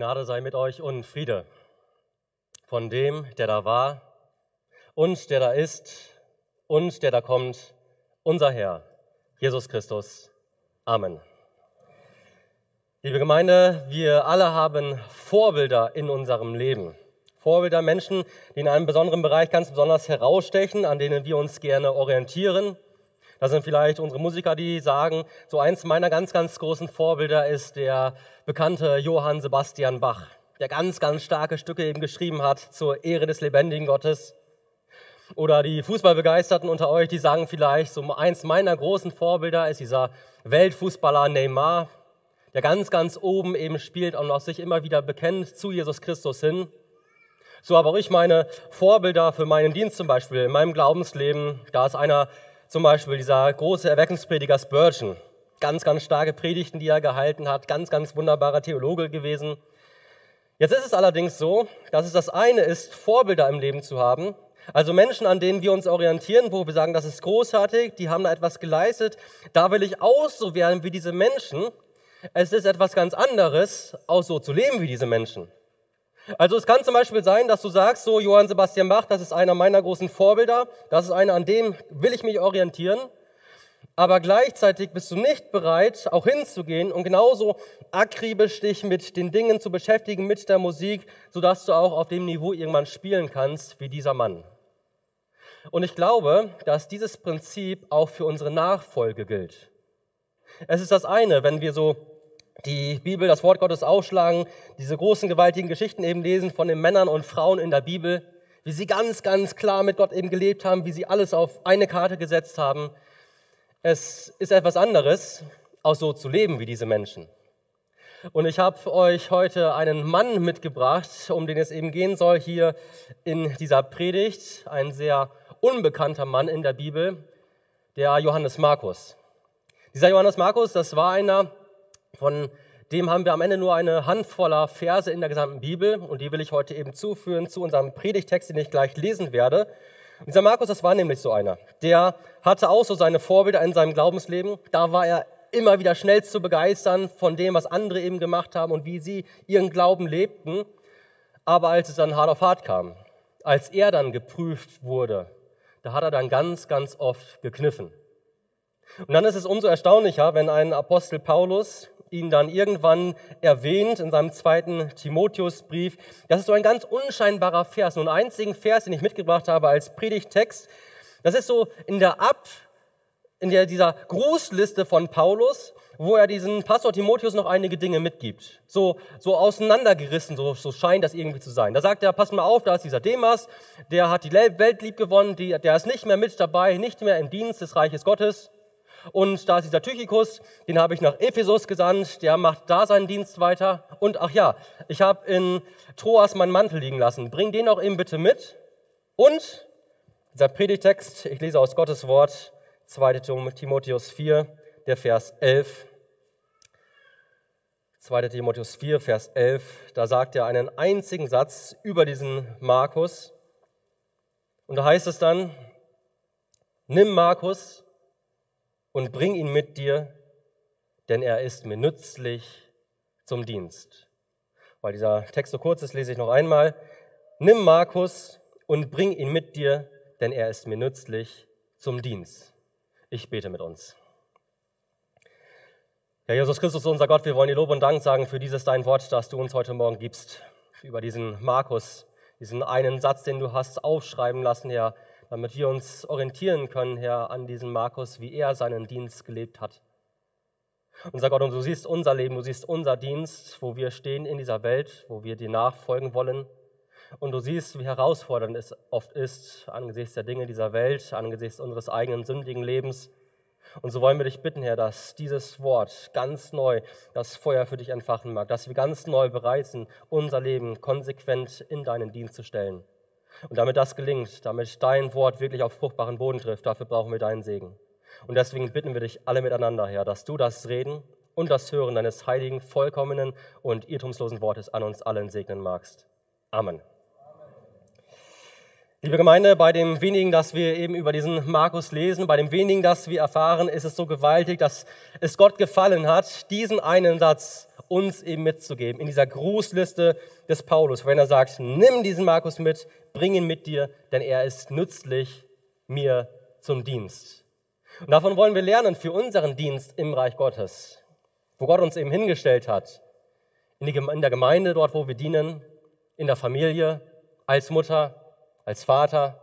Gnade sei mit euch und Friede von dem, der da war und der da ist und der da kommt, unser Herr, Jesus Christus. Amen. Liebe Gemeinde, wir alle haben Vorbilder in unserem Leben. Vorbilder Menschen, die in einem besonderen Bereich ganz besonders herausstechen, an denen wir uns gerne orientieren. Das sind vielleicht unsere Musiker, die sagen, so eins meiner ganz, ganz großen Vorbilder ist der bekannte Johann Sebastian Bach, der ganz, ganz starke Stücke eben geschrieben hat zur Ehre des lebendigen Gottes. Oder die Fußballbegeisterten unter euch, die sagen vielleicht, so eins meiner großen Vorbilder ist dieser Weltfußballer Neymar, der ganz, ganz oben eben spielt und auch sich immer wieder bekennt zu Jesus Christus hin. So aber auch ich meine Vorbilder für meinen Dienst zum Beispiel in meinem Glaubensleben. Da ist einer zum Beispiel dieser große Erweckungsprediger Spurgeon. Ganz, ganz starke Predigten, die er gehalten hat. Ganz, ganz wunderbarer Theologe gewesen. Jetzt ist es allerdings so, dass es das eine ist, Vorbilder im Leben zu haben. Also Menschen, an denen wir uns orientieren, wo wir sagen, das ist großartig, die haben da etwas geleistet. Da will ich auch so werden wie diese Menschen. Es ist etwas ganz anderes, auch so zu leben wie diese Menschen. Also es kann zum Beispiel sein, dass du sagst, so Johann Sebastian Bach, das ist einer meiner großen Vorbilder, das ist einer, an dem will ich mich orientieren, aber gleichzeitig bist du nicht bereit, auch hinzugehen und genauso akribisch dich mit den Dingen zu beschäftigen, mit der Musik, sodass du auch auf dem Niveau irgendwann spielen kannst wie dieser Mann. Und ich glaube, dass dieses Prinzip auch für unsere Nachfolge gilt. Es ist das eine, wenn wir so die Bibel, das Wort Gottes aufschlagen, diese großen, gewaltigen Geschichten eben lesen von den Männern und Frauen in der Bibel, wie sie ganz, ganz klar mit Gott eben gelebt haben, wie sie alles auf eine Karte gesetzt haben. Es ist etwas anderes, auch so zu leben wie diese Menschen. Und ich habe euch heute einen Mann mitgebracht, um den es eben gehen soll hier in dieser Predigt. Ein sehr unbekannter Mann in der Bibel, der Johannes Markus. Dieser Johannes Markus, das war einer, von dem haben wir am Ende nur eine Handvoller Verse in der gesamten Bibel und die will ich heute eben zuführen zu unserem Predigtext, den ich gleich lesen werde. Und dieser Markus, das war nämlich so einer. Der hatte auch so seine Vorbilder in seinem Glaubensleben. Da war er immer wieder schnell zu begeistern von dem, was andere eben gemacht haben und wie sie ihren Glauben lebten. Aber als es dann hart auf hart kam, als er dann geprüft wurde, da hat er dann ganz, ganz oft gekniffen. Und dann ist es umso erstaunlicher, wenn ein Apostel Paulus ihn dann irgendwann erwähnt in seinem zweiten Timotheusbrief. Das ist so ein ganz unscheinbarer Vers, nur einen einzigen Vers, den ich mitgebracht habe als Predigtext. Das ist so in der Ab, in der, dieser Grußliste von Paulus, wo er diesen Pastor Timotheus noch einige Dinge mitgibt. So, so auseinandergerissen, so, so scheint das irgendwie zu sein. Da sagt er, pass mal auf, da ist dieser Demas, der hat die Welt lieb gewonnen, die, der ist nicht mehr mit dabei, nicht mehr im Dienst des Reiches Gottes. Und da ist dieser Tychikus, den habe ich nach Ephesus gesandt, der macht da seinen Dienst weiter. Und ach ja, ich habe in Troas meinen Mantel liegen lassen. Bring den auch eben bitte mit. Und dieser Predigtext, ich lese aus Gottes Wort, 2. Timotheus 4, der Vers 11. 2. Timotheus 4, Vers 11, da sagt er einen einzigen Satz über diesen Markus. Und da heißt es dann, nimm Markus, und bring ihn mit dir, denn er ist mir nützlich zum Dienst. Weil dieser Text so kurz ist, lese ich noch einmal. Nimm Markus und bring ihn mit dir, denn er ist mir nützlich zum Dienst. Ich bete mit uns. Herr Jesus Christus, unser Gott, wir wollen dir Lob und Dank sagen für dieses dein Wort, das du uns heute Morgen gibst, über diesen Markus, diesen einen Satz, den du hast aufschreiben lassen, Herr, damit wir uns orientieren können, Herr, an diesem Markus, wie er seinen Dienst gelebt hat. Unser Gott, und du siehst unser Leben, du siehst unser Dienst, wo wir stehen in dieser Welt, wo wir dir nachfolgen wollen. Und du siehst, wie herausfordernd es oft ist, angesichts der Dinge dieser Welt, angesichts unseres eigenen sündigen Lebens. Und so wollen wir dich bitten, Herr, dass dieses Wort ganz neu das Feuer für dich entfachen mag, dass wir ganz neu bereit sind, unser Leben konsequent in deinen Dienst zu stellen. Und damit das gelingt, damit dein Wort wirklich auf fruchtbaren Boden trifft, dafür brauchen wir deinen Segen. Und deswegen bitten wir dich alle miteinander, Herr, dass du das Reden und das Hören deines heiligen, vollkommenen und irrtumslosen Wortes an uns allen segnen magst. Amen. Liebe Gemeinde, bei dem wenigen, das wir eben über diesen Markus lesen, bei dem wenigen, das wir erfahren, ist es so gewaltig, dass es Gott gefallen hat, diesen einen Satz uns eben mitzugeben in dieser Grußliste des Paulus, wenn er sagt, nimm diesen Markus mit, bring ihn mit dir, denn er ist nützlich mir zum Dienst. Und davon wollen wir lernen für unseren Dienst im Reich Gottes, wo Gott uns eben hingestellt hat, in der Gemeinde, dort wo wir dienen, in der Familie, als Mutter, als Vater,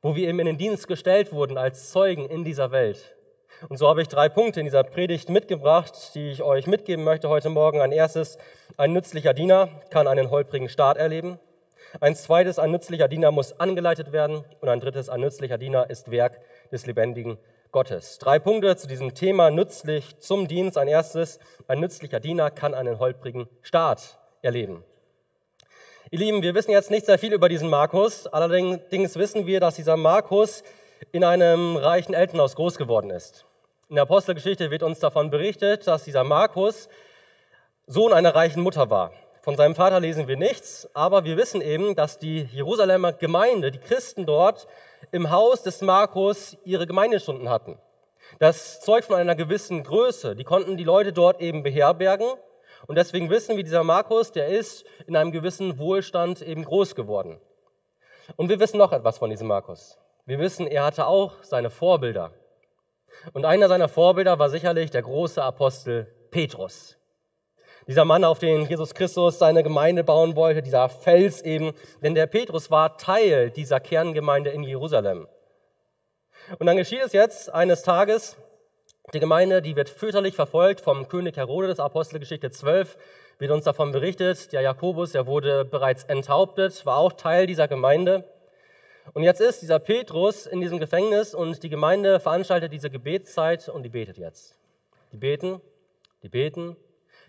wo wir eben in den Dienst gestellt wurden als Zeugen in dieser Welt. Und so habe ich drei Punkte in dieser Predigt mitgebracht, die ich euch mitgeben möchte heute Morgen. Ein erstes, ein nützlicher Diener kann einen holprigen Start erleben. Ein zweites, ein nützlicher Diener muss angeleitet werden. Und ein drittes, ein nützlicher Diener ist Werk des lebendigen Gottes. Drei Punkte zu diesem Thema nützlich zum Dienst. Ein erstes, ein nützlicher Diener kann einen holprigen Start erleben. Ihr Lieben, wir wissen jetzt nicht sehr viel über diesen Markus. Allerdings wissen wir, dass dieser Markus in einem reichen Elternhaus groß geworden ist. In der Apostelgeschichte wird uns davon berichtet, dass dieser Markus Sohn einer reichen Mutter war. Von seinem Vater lesen wir nichts, aber wir wissen eben, dass die Jerusalemer Gemeinde, die Christen dort, im Haus des Markus ihre Gemeindestunden hatten. Das zeugt von einer gewissen Größe. Die konnten die Leute dort eben beherbergen und deswegen wissen wir, dieser Markus, der ist in einem gewissen Wohlstand eben groß geworden. Und wir wissen noch etwas von diesem Markus. Wir wissen, er hatte auch seine Vorbilder. Und einer seiner Vorbilder war sicherlich der große Apostel Petrus. Dieser Mann, auf den Jesus Christus seine Gemeinde bauen wollte, dieser Fels eben, denn der Petrus war Teil dieser Kerngemeinde in Jerusalem. Und dann geschieht es jetzt eines Tages, die Gemeinde, die wird fürchterlich verfolgt vom König Herodes, Apostelgeschichte 12, wird uns davon berichtet. Der Jakobus, der wurde bereits enthauptet, war auch Teil dieser Gemeinde. Und jetzt ist dieser Petrus in diesem Gefängnis und die Gemeinde veranstaltet diese Gebetszeit und die betet jetzt. Die beten, die beten,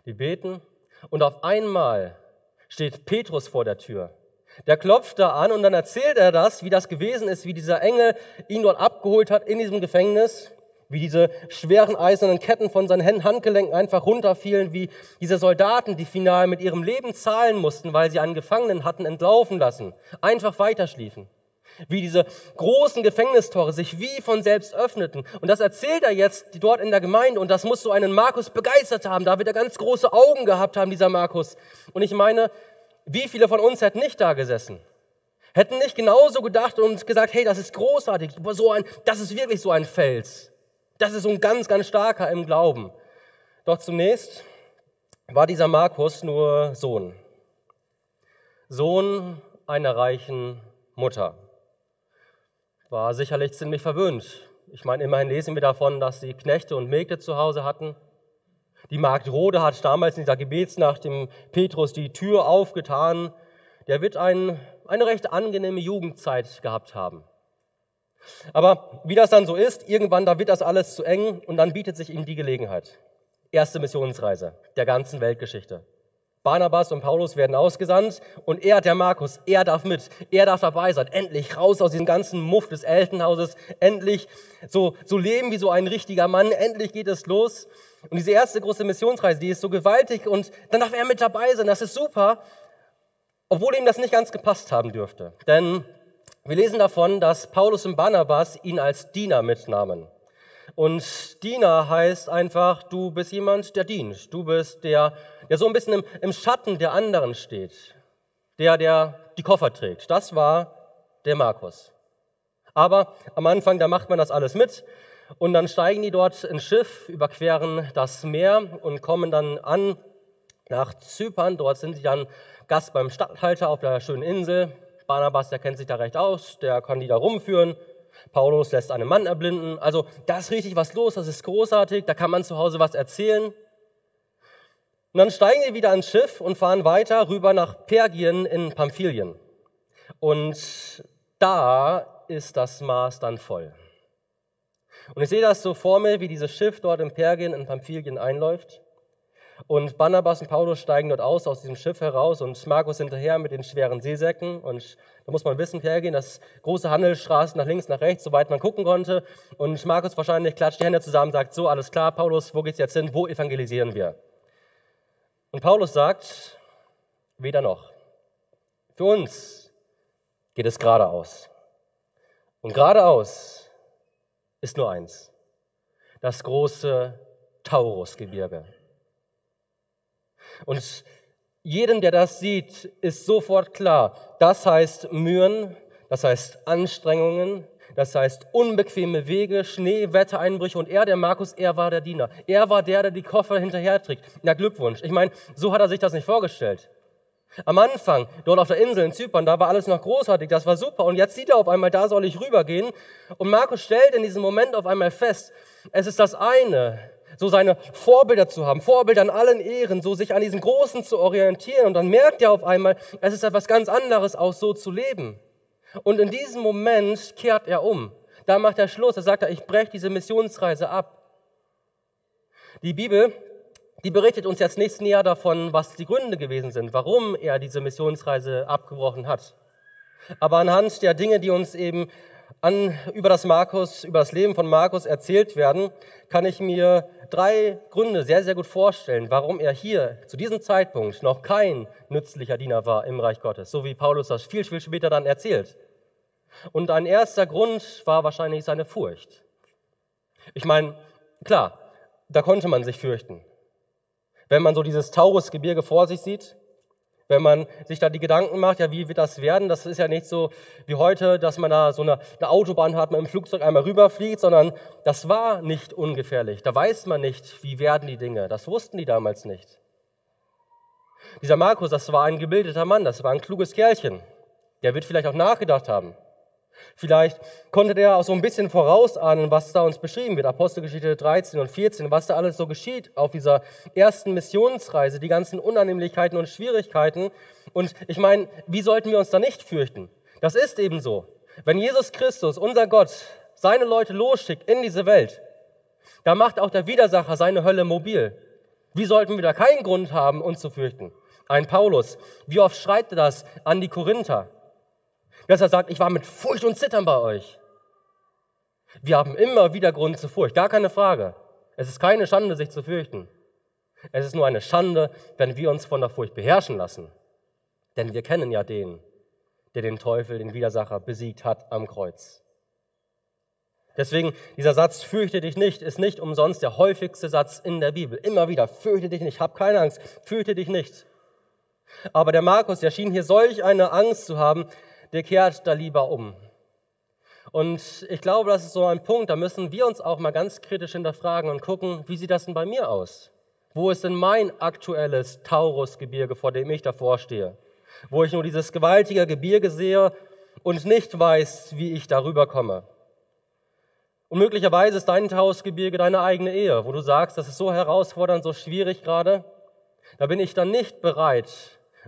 die beten. Und auf einmal steht Petrus vor der Tür. Der klopft da an und dann erzählt er das, wie das gewesen ist, wie dieser Engel ihn dort abgeholt hat in diesem Gefängnis wie diese schweren eisernen Ketten von seinen Handgelenken einfach runterfielen, wie diese Soldaten, die final mit ihrem Leben zahlen mussten, weil sie einen Gefangenen hatten entlaufen lassen, einfach weiterschliefen. Wie diese großen Gefängnistore sich wie von selbst öffneten. Und das erzählt er jetzt dort in der Gemeinde. Und das muss so einen Markus begeistert haben. Da wird er ganz große Augen gehabt haben, dieser Markus. Und ich meine, wie viele von uns hätten nicht da gesessen? Hätten nicht genauso gedacht und gesagt, hey, das ist großartig, so ein, das ist wirklich so ein Fels. Das ist so ein ganz, ganz starker im Glauben. Doch zunächst war dieser Markus nur Sohn. Sohn einer reichen Mutter. War sicherlich ziemlich verwöhnt. Ich meine, immerhin lesen wir davon, dass sie Knechte und Mägde zu Hause hatten. Die Magd Rode hat damals in dieser Gebetsnacht dem Petrus die Tür aufgetan. Der wird ein, eine recht angenehme Jugendzeit gehabt haben. Aber wie das dann so ist, irgendwann, da wird das alles zu eng und dann bietet sich ihm die Gelegenheit. Erste Missionsreise der ganzen Weltgeschichte. Barnabas und Paulus werden ausgesandt und er, der Markus, er darf mit, er darf dabei sein. Endlich raus aus diesem ganzen Muff des Elternhauses, endlich so, so leben wie so ein richtiger Mann, endlich geht es los. Und diese erste große Missionsreise, die ist so gewaltig und dann darf er mit dabei sein, das ist super, obwohl ihm das nicht ganz gepasst haben dürfte. Denn wir lesen davon, dass Paulus und Barnabas ihn als Diener mitnahmen. Und Diener heißt einfach, du bist jemand, der dient. Du bist der, der so ein bisschen im, im Schatten der anderen steht. Der, der die Koffer trägt. Das war der Markus. Aber am Anfang, da macht man das alles mit. Und dann steigen die dort ins Schiff, überqueren das Meer und kommen dann an nach Zypern. Dort sind sie dann Gast beim Stadthalter auf der schönen Insel. Barnabas, der kennt sich da recht aus, der kann die da rumführen. Paulus lässt einen Mann erblinden. Also da ist richtig was los, das ist großartig, da kann man zu Hause was erzählen. Und dann steigen sie wieder ans Schiff und fahren weiter rüber nach Pergien in Pamphylien. Und da ist das Maß dann voll. Und ich sehe das so vor mir, wie dieses Schiff dort in Pergien in Pamphylien einläuft. Und Barnabas und Paulus steigen dort aus, aus diesem Schiff heraus und Markus hinterher mit den schweren Seesäcken. Und da muss man wissen, hergehen, dass große Handelsstraßen nach links, nach rechts, soweit man gucken konnte. Und Markus wahrscheinlich klatscht die Hände zusammen, sagt, so, alles klar, Paulus, wo geht's jetzt hin? Wo evangelisieren wir? Und Paulus sagt, weder noch. Für uns geht es geradeaus. Und geradeaus ist nur eins, das große Taurusgebirge. Und jedem, der das sieht, ist sofort klar, das heißt Mühen, das heißt Anstrengungen, das heißt unbequeme Wege, Schnee, Wettereinbrüche und er, der Markus, er war der Diener. Er war der, der die Koffer hinterher trägt. Na Glückwunsch. Ich meine, so hat er sich das nicht vorgestellt. Am Anfang, dort auf der Insel in Zypern, da war alles noch großartig, das war super. Und jetzt sieht er auf einmal, da soll ich rübergehen. Und Markus stellt in diesem Moment auf einmal fest, es ist das eine, so seine Vorbilder zu haben, Vorbilder an allen Ehren, so sich an diesem Großen zu orientieren. Und dann merkt er auf einmal, es ist etwas ganz anderes, auch so zu leben. Und in diesem Moment kehrt er um. Da macht er Schluss. Da sagt er, ich breche diese Missionsreise ab. Die Bibel, die berichtet uns jetzt nichts näher davon, was die Gründe gewesen sind, warum er diese Missionsreise abgebrochen hat. Aber anhand der Dinge, die uns eben an, über das Markus, über das Leben von Markus erzählt werden, kann ich mir drei Gründe sehr, sehr gut vorstellen, warum er hier zu diesem Zeitpunkt noch kein nützlicher Diener war im Reich Gottes, so wie Paulus das viel, viel später dann erzählt. Und ein erster Grund war wahrscheinlich seine Furcht. Ich meine, klar, da konnte man sich fürchten. Wenn man so dieses Taurusgebirge vor sich sieht, wenn man sich da die Gedanken macht, ja, wie wird das werden? Das ist ja nicht so wie heute, dass man da so eine, eine Autobahn hat, man im Flugzeug einmal rüberfliegt, sondern das war nicht ungefährlich. Da weiß man nicht, wie werden die Dinge. Das wussten die damals nicht. Dieser Markus, das war ein gebildeter Mann, das war ein kluges Kerlchen. Der wird vielleicht auch nachgedacht haben. Vielleicht konnte der auch so ein bisschen vorausahnen, was da uns beschrieben wird. Apostelgeschichte 13 und 14, was da alles so geschieht auf dieser ersten Missionsreise, die ganzen Unannehmlichkeiten und Schwierigkeiten. Und ich meine, wie sollten wir uns da nicht fürchten? Das ist eben so. Wenn Jesus Christus, unser Gott, seine Leute losschickt in diese Welt, da macht auch der Widersacher seine Hölle mobil. Wie sollten wir da keinen Grund haben, uns zu fürchten? Ein Paulus, wie oft schreit er das an die Korinther? Dass er sagt, ich war mit Furcht und Zittern bei euch. Wir haben immer wieder Grund zur Furcht, gar keine Frage. Es ist keine Schande, sich zu fürchten. Es ist nur eine Schande, wenn wir uns von der Furcht beherrschen lassen. Denn wir kennen ja den, der den Teufel, den Widersacher, besiegt hat am Kreuz. Deswegen, dieser Satz, fürchte dich nicht, ist nicht umsonst der häufigste Satz in der Bibel. Immer wieder, fürchte dich nicht, hab keine Angst, fürchte dich nicht. Aber der Markus, der schien hier solch eine Angst zu haben, der kehrt da lieber um. Und ich glaube, das ist so ein Punkt, da müssen wir uns auch mal ganz kritisch hinterfragen und gucken, wie sieht das denn bei mir aus? Wo ist denn mein aktuelles Taurusgebirge, vor dem ich davor stehe? Wo ich nur dieses gewaltige Gebirge sehe und nicht weiß, wie ich darüber komme. Und möglicherweise ist dein Taurusgebirge deine eigene Ehe, wo du sagst, das ist so herausfordernd, so schwierig gerade. Da bin ich dann nicht bereit,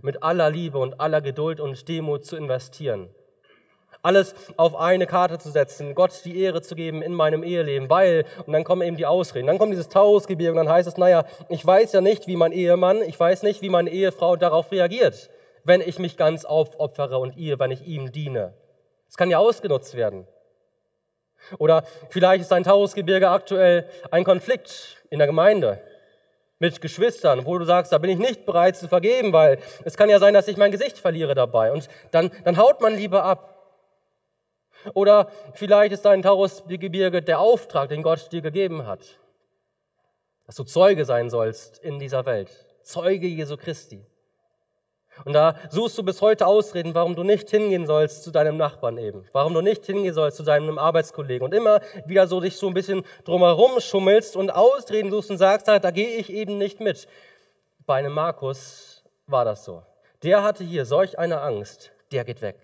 mit aller Liebe und aller Geduld und Demut zu investieren. Alles auf eine Karte zu setzen, Gott die Ehre zu geben in meinem Eheleben, weil, und dann kommen eben die Ausreden. Dann kommt dieses Taurusgebirge und dann heißt es, naja, ich weiß ja nicht, wie mein Ehemann, ich weiß nicht, wie meine Ehefrau darauf reagiert, wenn ich mich ganz aufopfere und ihr, wenn ich ihm diene. Es kann ja ausgenutzt werden. Oder vielleicht ist ein Taurusgebirge aktuell ein Konflikt in der Gemeinde mit Geschwistern, wo du sagst, da bin ich nicht bereit zu vergeben, weil es kann ja sein, dass ich mein Gesicht verliere dabei. Und dann, dann haut man lieber ab. Oder vielleicht ist dein Taurusgebirge der Auftrag, den Gott dir gegeben hat. Dass du Zeuge sein sollst in dieser Welt. Zeuge Jesu Christi. Und da suchst du bis heute Ausreden, warum du nicht hingehen sollst zu deinem Nachbarn eben, warum du nicht hingehen sollst zu deinem Arbeitskollegen und immer wieder so dich so ein bisschen drumherum schummelst und Ausreden suchst und sagst, da gehe ich eben nicht mit. Bei einem Markus war das so. Der hatte hier solch eine Angst, der geht weg.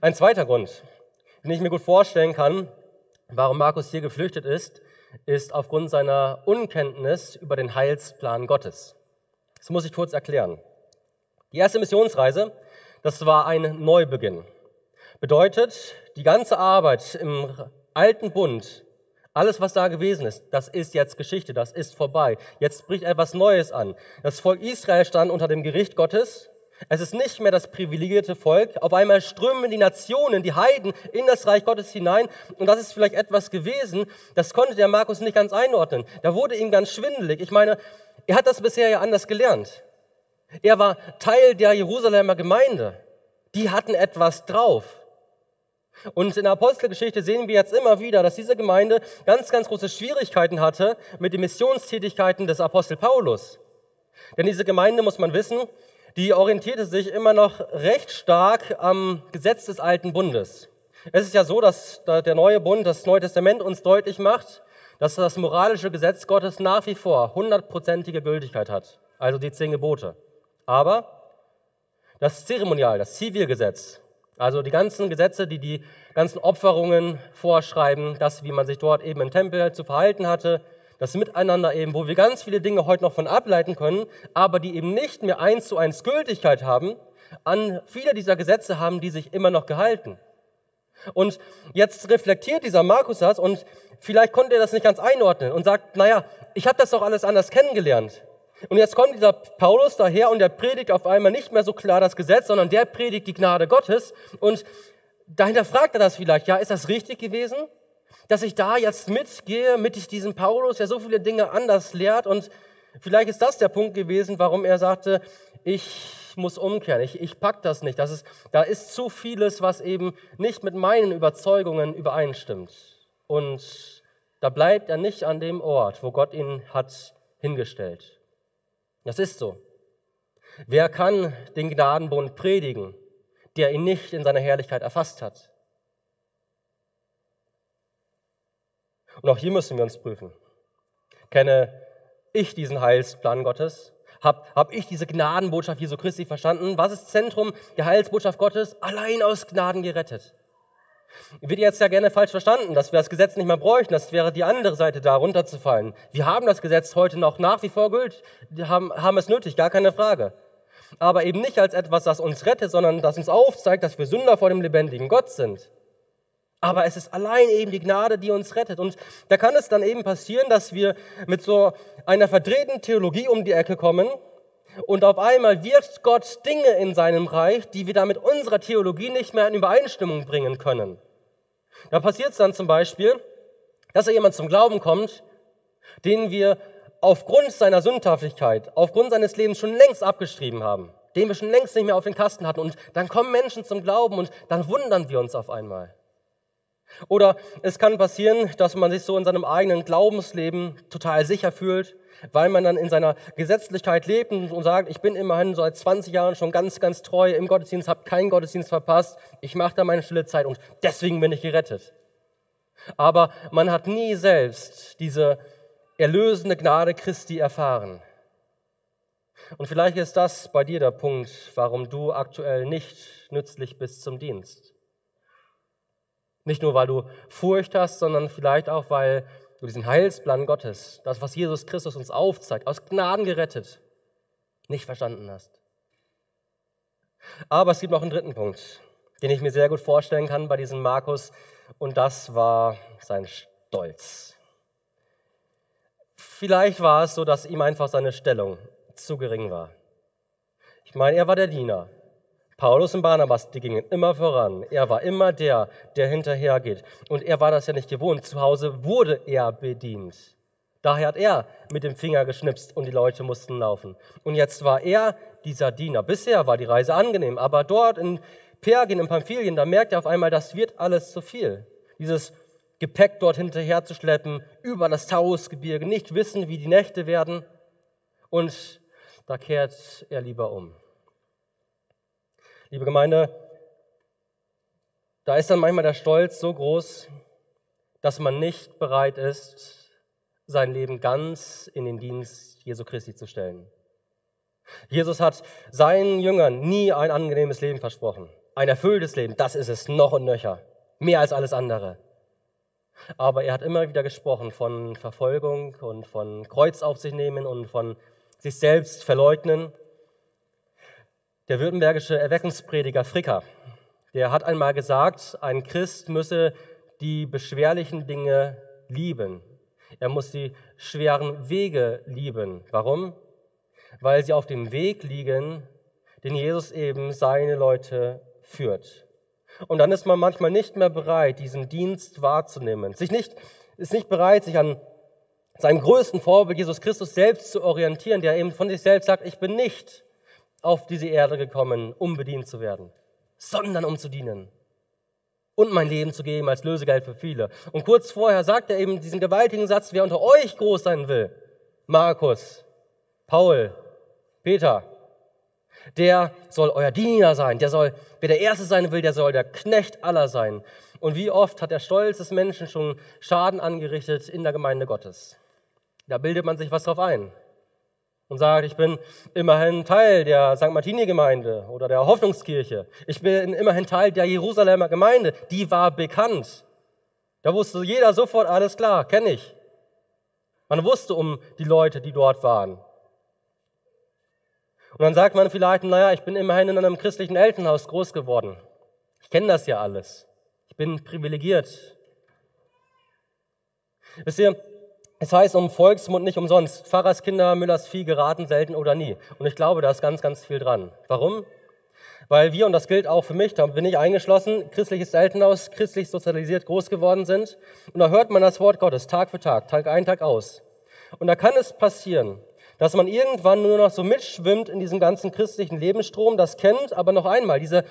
Ein zweiter Grund, den ich mir gut vorstellen kann, warum Markus hier geflüchtet ist, ist aufgrund seiner Unkenntnis über den Heilsplan Gottes. Das muss ich kurz erklären. Die erste Missionsreise, das war ein Neubeginn. Bedeutet, die ganze Arbeit im alten Bund, alles, was da gewesen ist, das ist jetzt Geschichte, das ist vorbei. Jetzt bricht etwas Neues an. Das Volk Israel stand unter dem Gericht Gottes. Es ist nicht mehr das privilegierte Volk. Auf einmal strömen die Nationen, die Heiden in das Reich Gottes hinein. Und das ist vielleicht etwas gewesen, das konnte der Markus nicht ganz einordnen. Da wurde ihm ganz schwindelig. Ich meine, er hat das bisher ja anders gelernt. Er war Teil der Jerusalemer Gemeinde, Die hatten etwas drauf. Und in der Apostelgeschichte sehen wir jetzt immer wieder, dass diese Gemeinde ganz, ganz große Schwierigkeiten hatte mit den Missionstätigkeiten des Apostel Paulus. Denn diese Gemeinde, muss man wissen, die orientierte sich immer noch recht stark am Gesetz des alten Bundes. Es ist ja so, dass der neue Bund, das Neue Testament uns deutlich macht, dass das moralische Gesetz Gottes nach wie vor hundertprozentige Gültigkeit hat, also die zehn Gebote. Aber das Zeremonial, das Zivilgesetz, also die ganzen Gesetze, die die ganzen Opferungen vorschreiben, das, wie man sich dort eben im Tempel zu verhalten hatte, das Miteinander eben, wo wir ganz viele Dinge heute noch von ableiten können, aber die eben nicht mehr eins zu eins Gültigkeit haben, an viele dieser Gesetze haben die sich immer noch gehalten. Und jetzt reflektiert dieser Markus das und vielleicht konnte er das nicht ganz einordnen und sagt, naja, ich habe das doch alles anders kennengelernt. Und jetzt kommt dieser Paulus daher und der predigt auf einmal nicht mehr so klar das Gesetz, sondern der predigt die Gnade Gottes. Und dahinter fragt er das vielleicht, ja, ist das richtig gewesen? Dass ich da jetzt mitgehe, mit diesem Paulus, der so viele Dinge anders lehrt. Und vielleicht ist das der Punkt gewesen, warum er sagte, ich muss umkehren, ich, ich pack das nicht. Das ist, da ist zu vieles, was eben nicht mit meinen Überzeugungen übereinstimmt. Und da bleibt er nicht an dem Ort, wo Gott ihn hat hingestellt. Das ist so. Wer kann den Gnadenbund predigen, der ihn nicht in seiner Herrlichkeit erfasst hat? Und auch hier müssen wir uns prüfen. Kenne ich diesen Heilsplan Gottes? Habe hab ich diese Gnadenbotschaft Jesu Christi verstanden? Was ist Zentrum der Heilsbotschaft Gottes? Allein aus Gnaden gerettet. Wird jetzt ja gerne falsch verstanden, dass wir das Gesetz nicht mehr bräuchten. Das wäre die andere Seite, da runterzufallen. Wir haben das Gesetz heute noch nach wie vor gültig, haben, haben es nötig, gar keine Frage. Aber eben nicht als etwas, das uns rettet, sondern das uns aufzeigt, dass wir Sünder vor dem lebendigen Gott sind. Aber es ist allein eben die Gnade, die uns rettet. Und da kann es dann eben passieren, dass wir mit so einer verdrehten Theologie um die Ecke kommen und auf einmal wirkt Gott Dinge in seinem Reich, die wir da mit unserer Theologie nicht mehr in Übereinstimmung bringen können. Da passiert es dann zum Beispiel, dass da jemand zum Glauben kommt, den wir aufgrund seiner Sündhaftigkeit, aufgrund seines Lebens schon längst abgeschrieben haben, den wir schon längst nicht mehr auf den Kasten hatten. Und dann kommen Menschen zum Glauben und dann wundern wir uns auf einmal. Oder es kann passieren, dass man sich so in seinem eigenen Glaubensleben total sicher fühlt, weil man dann in seiner Gesetzlichkeit lebt und sagt, ich bin immerhin seit 20 Jahren schon ganz, ganz treu im Gottesdienst, habe keinen Gottesdienst verpasst, ich mache da meine stille Zeit und deswegen bin ich gerettet. Aber man hat nie selbst diese erlösende Gnade Christi erfahren. Und vielleicht ist das bei dir der Punkt, warum du aktuell nicht nützlich bist zum Dienst. Nicht nur, weil du Furcht hast, sondern vielleicht auch, weil du diesen Heilsplan Gottes, das, was Jesus Christus uns aufzeigt, aus Gnaden gerettet, nicht verstanden hast. Aber es gibt noch einen dritten Punkt, den ich mir sehr gut vorstellen kann bei diesem Markus, und das war sein Stolz. Vielleicht war es so, dass ihm einfach seine Stellung zu gering war. Ich meine, er war der Diener. Paulus und Barnabas, die gingen immer voran. Er war immer der, der hinterhergeht. Und er war das ja nicht gewohnt. Zu Hause wurde er bedient. Daher hat er mit dem Finger geschnipst und die Leute mussten laufen. Und jetzt war er dieser Diener. Bisher war die Reise angenehm, aber dort in Pergien, in Pamphylien, da merkt er auf einmal, das wird alles zu viel. Dieses Gepäck dort hinterher zu schleppen, über das Taurusgebirge, nicht wissen, wie die Nächte werden. Und da kehrt er lieber um. Liebe Gemeinde, da ist dann manchmal der Stolz so groß, dass man nicht bereit ist, sein Leben ganz in den Dienst Jesu Christi zu stellen. Jesus hat seinen Jüngern nie ein angenehmes Leben versprochen. Ein erfülltes Leben, das ist es noch und nöcher. Mehr als alles andere. Aber er hat immer wieder gesprochen von Verfolgung und von Kreuz auf sich nehmen und von sich selbst verleugnen der württembergische Erweckungsprediger Fricker, der hat einmal gesagt, ein Christ müsse die beschwerlichen Dinge lieben. Er muss die schweren Wege lieben. Warum? Weil sie auf dem Weg liegen, den Jesus eben seine Leute führt. Und dann ist man manchmal nicht mehr bereit, diesen Dienst wahrzunehmen. Sich nicht, ist nicht bereit, sich an seinem größten Vorbild Jesus Christus selbst zu orientieren, der eben von sich selbst sagt, ich bin nicht auf diese Erde gekommen, um bedient zu werden. sondern um zu dienen und mein Leben zu geben als Lösegeld für viele. Und kurz vorher sagt er eben diesen gewaltigen Satz, wer unter euch groß sein will, Markus, Paul, Peter, der soll euer Diener sein, der soll, wer der Erste sein will, der soll der Knecht aller sein. Und wie oft hat der Stolz des Menschen schon Schaden angerichtet in der Gemeinde Gottes? Da bildet man sich was drauf ein und sagt, ich bin immerhin Teil der St. Martini-Gemeinde oder der Hoffnungskirche. Ich bin immerhin Teil der Jerusalemer Gemeinde. Die war bekannt. Da wusste jeder sofort, alles klar, kenne ich. Man wusste um die Leute, die dort waren. Und dann sagt man vielleicht, naja, ich bin immerhin in einem christlichen Elternhaus groß geworden. Ich kenne das ja alles. Ich bin privilegiert. Wisst ihr, es heißt um Volksmund nicht umsonst, Pfarrerskinder, Müllers Vieh geraten selten oder nie. Und ich glaube, da ist ganz, ganz viel dran. Warum? Weil wir, und das gilt auch für mich, da bin ich eingeschlossen, christliches Elternhaus, christlich sozialisiert groß geworden sind. Und da hört man das Wort Gottes Tag für Tag, Tag ein, Tag aus. Und da kann es passieren, dass man irgendwann nur noch so mitschwimmt in diesem ganzen christlichen Lebensstrom, das kennt, aber noch einmal, diese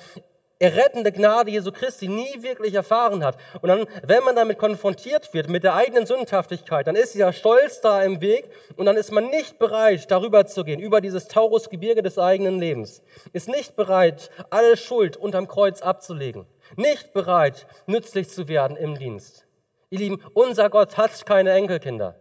errettende Gnade Jesu Christi nie wirklich erfahren hat. Und dann, wenn man damit konfrontiert wird mit der eigenen Sündhaftigkeit, dann ist dieser Stolz da im Weg und dann ist man nicht bereit, darüber zu gehen, über dieses Taurusgebirge des eigenen Lebens. Ist nicht bereit, alle Schuld unterm Kreuz abzulegen. Nicht bereit, nützlich zu werden im Dienst. Ihr Lieben, unser Gott hat keine Enkelkinder.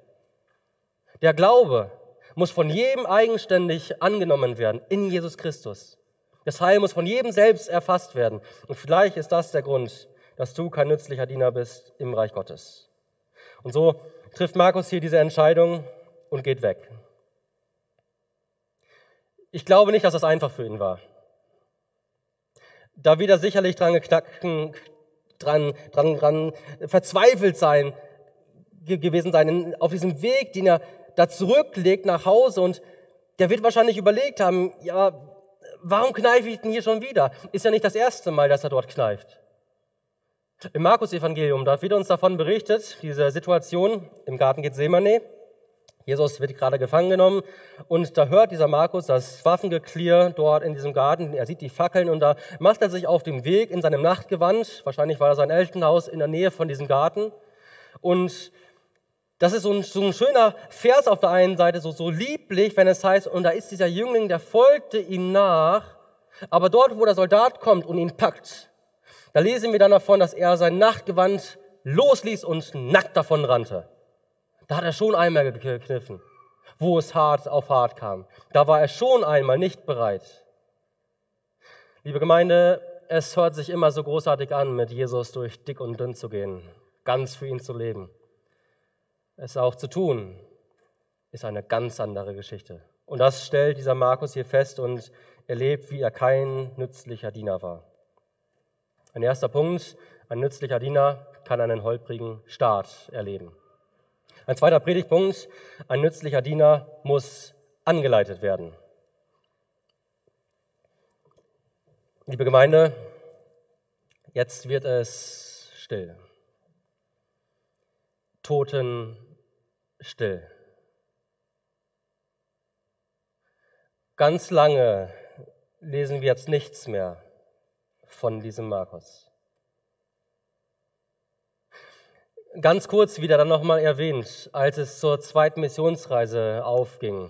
Der Glaube muss von jedem eigenständig angenommen werden in Jesus Christus. Das Heil muss von jedem selbst erfasst werden. Und vielleicht ist das der Grund, dass du kein nützlicher Diener bist im Reich Gottes. Und so trifft Markus hier diese Entscheidung und geht weg. Ich glaube nicht, dass das einfach für ihn war. Da wird er sicherlich dran geknacken, dran, dran, dran verzweifelt sein, gewesen sein, auf diesem Weg, den er da zurücklegt nach Hause und der wird wahrscheinlich überlegt haben, ja, warum kneife ich denn hier schon wieder? Ist ja nicht das erste Mal, dass er dort kneift. Im Markus-Evangelium, da wird uns davon berichtet, diese Situation im Garten Gethsemane. Jesus wird gerade gefangen genommen und da hört dieser Markus das Waffengeklirr dort in diesem Garten. Er sieht die Fackeln und da macht er sich auf den Weg in seinem Nachtgewand. Wahrscheinlich war das sein Elternhaus in der Nähe von diesem Garten. Und das ist so ein, so ein, schöner Vers auf der einen Seite, so, so lieblich, wenn es heißt, und da ist dieser Jüngling, der folgte ihm nach, aber dort, wo der Soldat kommt und ihn packt, da lesen wir dann davon, dass er sein Nachtgewand losließ und nackt davon rannte. Da hat er schon einmal gekniffen, wo es hart auf hart kam. Da war er schon einmal nicht bereit. Liebe Gemeinde, es hört sich immer so großartig an, mit Jesus durch dick und dünn zu gehen, ganz für ihn zu leben. Es auch zu tun, ist eine ganz andere Geschichte. Und das stellt dieser Markus hier fest und erlebt, wie er kein nützlicher Diener war. Ein erster Punkt, ein nützlicher Diener kann einen holprigen Start erleben. Ein zweiter Predigtpunkt, ein nützlicher Diener muss angeleitet werden. Liebe Gemeinde, jetzt wird es still. Toten still. Ganz lange lesen wir jetzt nichts mehr von diesem Markus. Ganz kurz wieder dann nochmal erwähnt, als es zur zweiten Missionsreise aufging.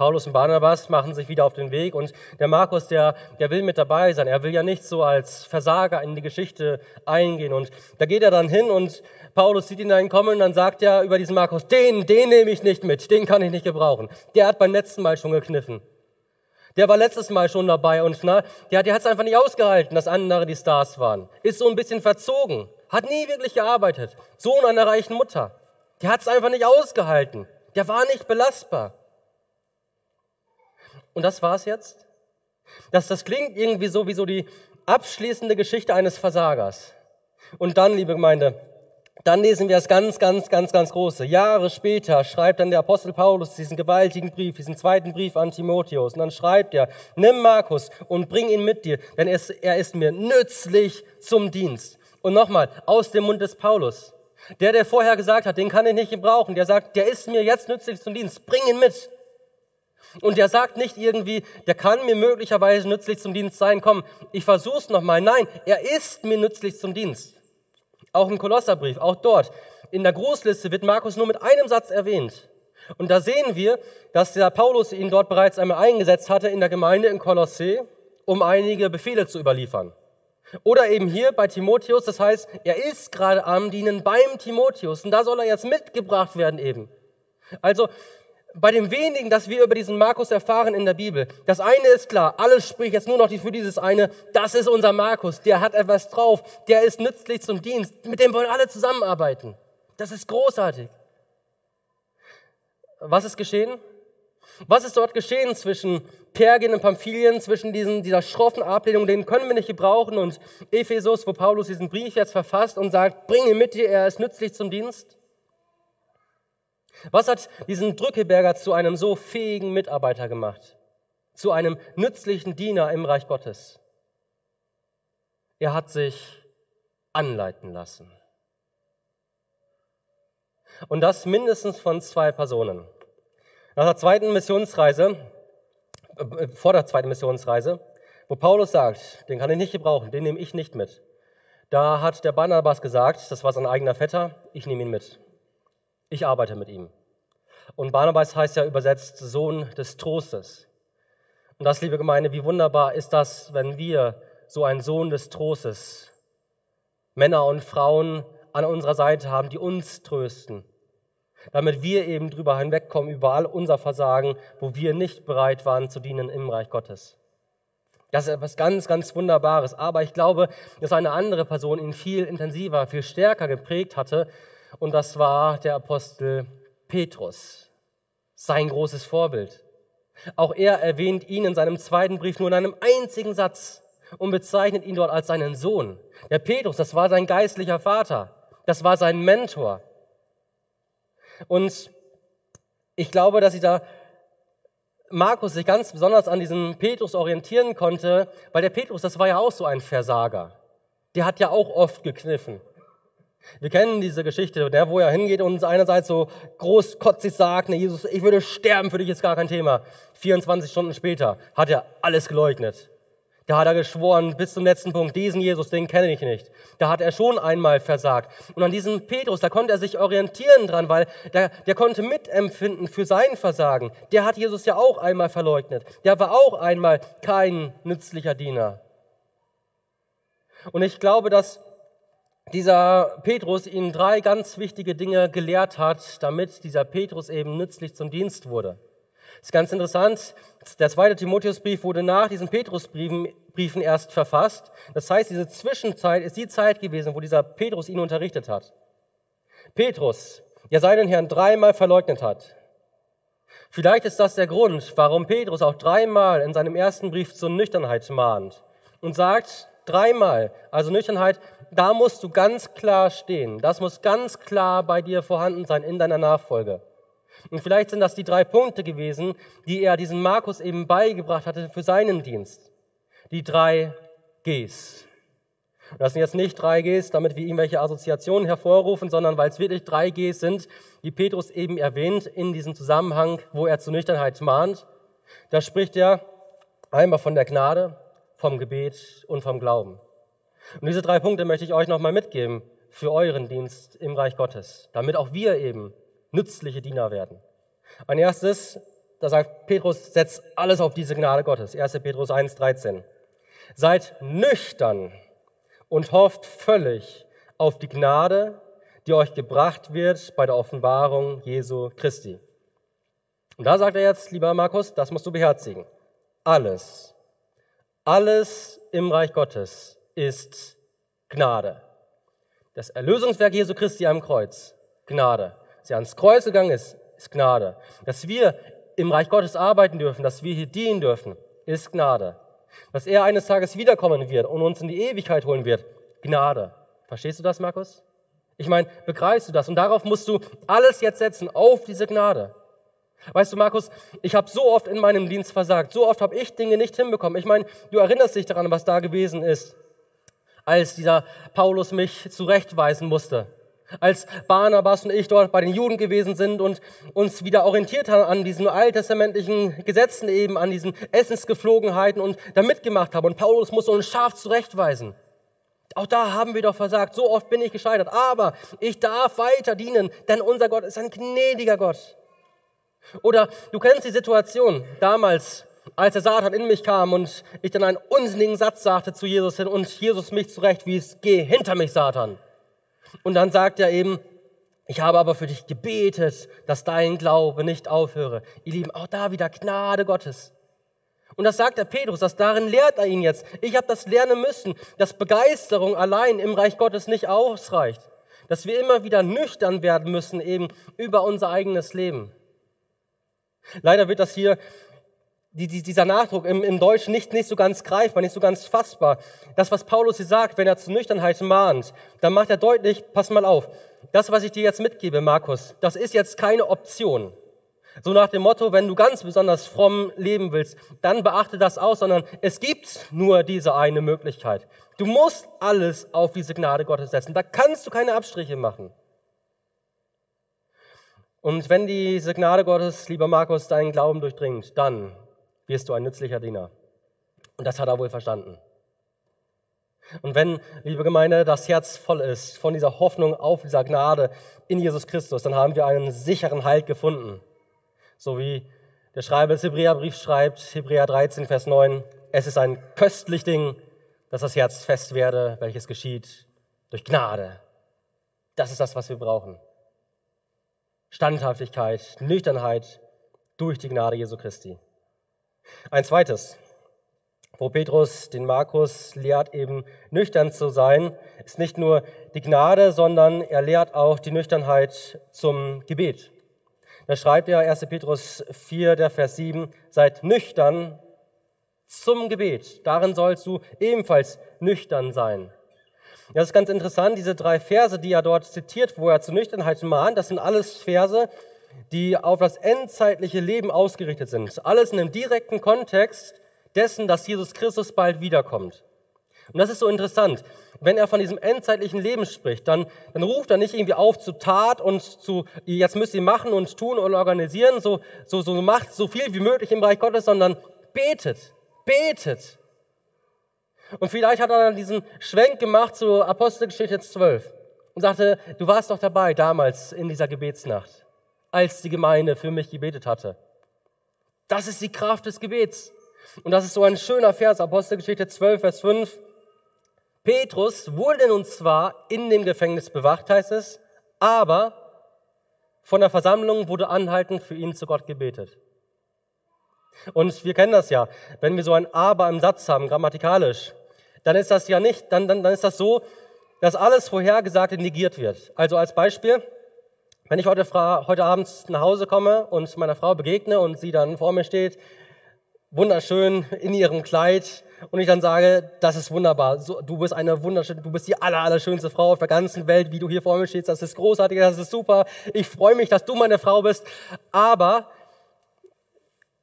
Paulus und Barnabas machen sich wieder auf den Weg und der Markus, der, der will mit dabei sein. Er will ja nicht so als Versager in die Geschichte eingehen. Und da geht er dann hin und Paulus sieht ihn dann kommen und dann sagt er über diesen Markus, den, den nehme ich nicht mit, den kann ich nicht gebrauchen. Der hat beim letzten Mal schon gekniffen. Der war letztes Mal schon dabei und na, der, der hat es einfach nicht ausgehalten, dass andere die Stars waren. Ist so ein bisschen verzogen, hat nie wirklich gearbeitet. Sohn einer reichen Mutter. Der hat es einfach nicht ausgehalten. Der war nicht belastbar. Und das war's jetzt? Das, das klingt irgendwie so wie so die abschließende Geschichte eines Versagers. Und dann, liebe Gemeinde, dann lesen wir das ganz, ganz, ganz, ganz Große. Jahre später schreibt dann der Apostel Paulus diesen gewaltigen Brief, diesen zweiten Brief an Timotheus. Und dann schreibt er, nimm Markus und bring ihn mit dir, denn er ist, er ist mir nützlich zum Dienst. Und nochmal, aus dem Mund des Paulus. Der, der vorher gesagt hat, den kann ich nicht gebrauchen, der sagt, der ist mir jetzt nützlich zum Dienst, bring ihn mit. Und der sagt nicht irgendwie, der kann mir möglicherweise nützlich zum Dienst sein, komm, ich versuch's nochmal. Nein, er ist mir nützlich zum Dienst. Auch im Kolosserbrief, auch dort. In der Großliste wird Markus nur mit einem Satz erwähnt. Und da sehen wir, dass der Paulus ihn dort bereits einmal eingesetzt hatte in der Gemeinde in Kolossee, um einige Befehle zu überliefern. Oder eben hier bei Timotheus, das heißt, er ist gerade am Dienen beim Timotheus und da soll er jetzt mitgebracht werden eben. Also bei dem wenigen, das wir über diesen Markus erfahren in der Bibel, das eine ist klar, alles spricht jetzt nur noch für dieses eine, das ist unser Markus, der hat etwas drauf, der ist nützlich zum Dienst, mit dem wollen alle zusammenarbeiten. Das ist großartig. Was ist geschehen? Was ist dort geschehen zwischen Pergien und Pamphylien, zwischen diesen, dieser schroffen Ablehnung, den können wir nicht gebrauchen, und Ephesus, wo Paulus diesen Brief jetzt verfasst und sagt, bring ihn mit dir, er ist nützlich zum Dienst? Was hat diesen Drückeberger zu einem so fähigen Mitarbeiter gemacht? Zu einem nützlichen Diener im Reich Gottes? Er hat sich anleiten lassen. Und das mindestens von zwei Personen. Nach der zweiten Missionsreise, äh, vor der zweiten Missionsreise, wo Paulus sagt, den kann ich nicht gebrauchen, den nehme ich nicht mit. Da hat der Barnabas gesagt, das war sein eigener Vetter, ich nehme ihn mit. Ich arbeite mit ihm. Und Barnabas heißt ja übersetzt Sohn des Trostes. Und das, liebe Gemeinde, wie wunderbar ist das, wenn wir so einen Sohn des Trostes, Männer und Frauen an unserer Seite haben, die uns trösten, damit wir eben drüber hinwegkommen über all unser Versagen, wo wir nicht bereit waren zu dienen im Reich Gottes. Das ist etwas ganz, ganz Wunderbares. Aber ich glaube, dass eine andere Person ihn viel intensiver, viel stärker geprägt hatte. Und das war der Apostel Petrus, sein großes Vorbild. Auch er erwähnt ihn in seinem zweiten Brief nur in einem einzigen Satz und bezeichnet ihn dort als seinen Sohn. Der Petrus, das war sein geistlicher Vater, das war sein Mentor. Und ich glaube, dass dieser Markus sich ganz besonders an diesem Petrus orientieren konnte, weil der Petrus, das war ja auch so ein Versager. Der hat ja auch oft gekniffen. Wir kennen diese Geschichte, der, wo er hingeht und einerseits so großkotzig sagt, ne, Jesus, ich würde sterben, für dich ist gar kein Thema. 24 Stunden später hat er alles geleugnet. Da hat er geschworen bis zum letzten Punkt, diesen Jesus, den kenne ich nicht. Da hat er schon einmal versagt. Und an diesem Petrus, da konnte er sich orientieren dran, weil der, der konnte mitempfinden für sein Versagen. Der hat Jesus ja auch einmal verleugnet. Der war auch einmal kein nützlicher Diener. Und ich glaube, dass dieser Petrus ihn drei ganz wichtige Dinge gelehrt hat, damit dieser Petrus eben nützlich zum Dienst wurde. Das ist ganz interessant. Der zweite Timotheusbrief wurde nach diesen Petrusbriefen erst verfasst. Das heißt, diese Zwischenzeit ist die Zeit gewesen, wo dieser Petrus ihn unterrichtet hat. Petrus, der seinen Herrn dreimal verleugnet hat. Vielleicht ist das der Grund, warum Petrus auch dreimal in seinem ersten Brief zur Nüchternheit mahnt und sagt, dreimal, also Nüchternheit, da musst du ganz klar stehen. Das muss ganz klar bei dir vorhanden sein in deiner Nachfolge. Und vielleicht sind das die drei Punkte gewesen, die er diesem Markus eben beigebracht hatte für seinen Dienst. Die drei Gs. Das sind jetzt nicht drei Gs, damit wir irgendwelche Assoziationen hervorrufen, sondern weil es wirklich drei Gs sind, die Petrus eben erwähnt in diesem Zusammenhang, wo er zur Nüchternheit mahnt. Da spricht er einmal von der Gnade, vom Gebet und vom Glauben. Und diese drei Punkte möchte ich euch nochmal mitgeben für euren Dienst im Reich Gottes, damit auch wir eben nützliche Diener werden. Ein erstes, da sagt Petrus, setzt alles auf diese Gnade Gottes. 1. Petrus 1, 13. Seid nüchtern und hofft völlig auf die Gnade, die euch gebracht wird bei der Offenbarung Jesu Christi. Und da sagt er jetzt, lieber Markus, das musst du beherzigen. Alles, alles im Reich Gottes ist Gnade. Das Erlösungswerk Jesu Christi am Kreuz, Gnade dass er ans Kreuz gegangen ist, ist Gnade. Dass wir im Reich Gottes arbeiten dürfen, dass wir hier dienen dürfen, ist Gnade. Dass er eines Tages wiederkommen wird und uns in die Ewigkeit holen wird, Gnade. Verstehst du das, Markus? Ich meine, begreifst du das? Und darauf musst du alles jetzt setzen, auf diese Gnade. Weißt du, Markus, ich habe so oft in meinem Dienst versagt, so oft habe ich Dinge nicht hinbekommen. Ich meine, du erinnerst dich daran, was da gewesen ist, als dieser Paulus mich zurechtweisen musste Als Barnabas und ich dort bei den Juden gewesen sind und uns wieder orientiert haben an diesen alttestamentlichen Gesetzen eben, an diesen Essensgeflogenheiten und da mitgemacht haben. Und Paulus muss uns scharf zurechtweisen. Auch da haben wir doch versagt. So oft bin ich gescheitert. Aber ich darf weiter dienen, denn unser Gott ist ein gnädiger Gott. Oder du kennst die Situation damals, als der Satan in mich kam und ich dann einen unsinnigen Satz sagte zu Jesus hin und Jesus mich zurechtwies, geh hinter mich, Satan. Und dann sagt er eben, ich habe aber für dich gebetet, dass dein Glaube nicht aufhöre. Ihr Lieben, auch da wieder Gnade Gottes. Und das sagt der Petrus, dass darin lehrt er ihn jetzt. Ich habe das lernen müssen, dass Begeisterung allein im Reich Gottes nicht ausreicht. Dass wir immer wieder nüchtern werden müssen eben über unser eigenes Leben. Leider wird das hier die, die, dieser Nachdruck im, im Deutschen nicht, nicht so ganz greifbar, nicht so ganz fassbar. Das, was Paulus hier sagt, wenn er zur Nüchternheit mahnt, dann macht er deutlich, pass mal auf, das, was ich dir jetzt mitgebe, Markus, das ist jetzt keine Option. So nach dem Motto, wenn du ganz besonders fromm leben willst, dann beachte das aus, sondern es gibt nur diese eine Möglichkeit. Du musst alles auf diese Gnade Gottes setzen. Da kannst du keine Abstriche machen. Und wenn diese Gnade Gottes, lieber Markus, deinen Glauben durchdringt, dann wirst du ein nützlicher Diener. Und das hat er wohl verstanden. Und wenn, liebe Gemeinde, das Herz voll ist von dieser Hoffnung auf dieser Gnade in Jesus Christus, dann haben wir einen sicheren Halt gefunden. So wie der Schreiber des Hebräerbriefs schreibt, Hebräer 13, Vers 9, es ist ein köstlich Ding, dass das Herz fest werde, welches geschieht durch Gnade. Das ist das, was wir brauchen. Standhaftigkeit, Nüchternheit durch die Gnade Jesu Christi. Ein zweites, wo Petrus den Markus lehrt, eben nüchtern zu sein, ist nicht nur die Gnade, sondern er lehrt auch die Nüchternheit zum Gebet. Da schreibt er 1. Petrus 4, der Vers 7, seid nüchtern zum Gebet. Darin sollst du ebenfalls nüchtern sein. Das ist ganz interessant, diese drei Verse, die er dort zitiert, wo er zur Nüchternheit mahnt, das sind alles Verse, die auf das endzeitliche Leben ausgerichtet sind. Alles in einem direkten Kontext dessen, dass Jesus Christus bald wiederkommt. Und das ist so interessant. Wenn er von diesem endzeitlichen Leben spricht, dann, dann ruft er nicht irgendwie auf zu Tat und zu, jetzt müsst ihr machen und tun und organisieren, so, so, so macht so viel wie möglich im Bereich Gottes, sondern betet, betet. Und vielleicht hat er dann diesen Schwenk gemacht zu Apostelgeschichte 12 und sagte, du warst doch dabei damals in dieser Gebetsnacht als die Gemeinde für mich gebetet hatte. Das ist die Kraft des Gebets. Und das ist so ein schöner Vers, Apostelgeschichte 12, Vers 5. Petrus wurde nun zwar in dem Gefängnis bewacht, heißt es, aber von der Versammlung wurde anhaltend für ihn zu Gott gebetet. Und wir kennen das ja, wenn wir so ein Aber im Satz haben, grammatikalisch, dann ist das ja nicht, dann, dann, dann ist das so, dass alles Vorhergesagte negiert wird. Also als Beispiel, wenn ich heute, heute Abend nach Hause komme und meiner Frau begegne und sie dann vor mir steht, wunderschön in ihrem Kleid, und ich dann sage, das ist wunderbar, du bist eine wunderschöne, du bist die aller, allerschönste Frau auf der ganzen Welt, wie du hier vor mir stehst, das ist großartig, das ist super, ich freue mich, dass du meine Frau bist, aber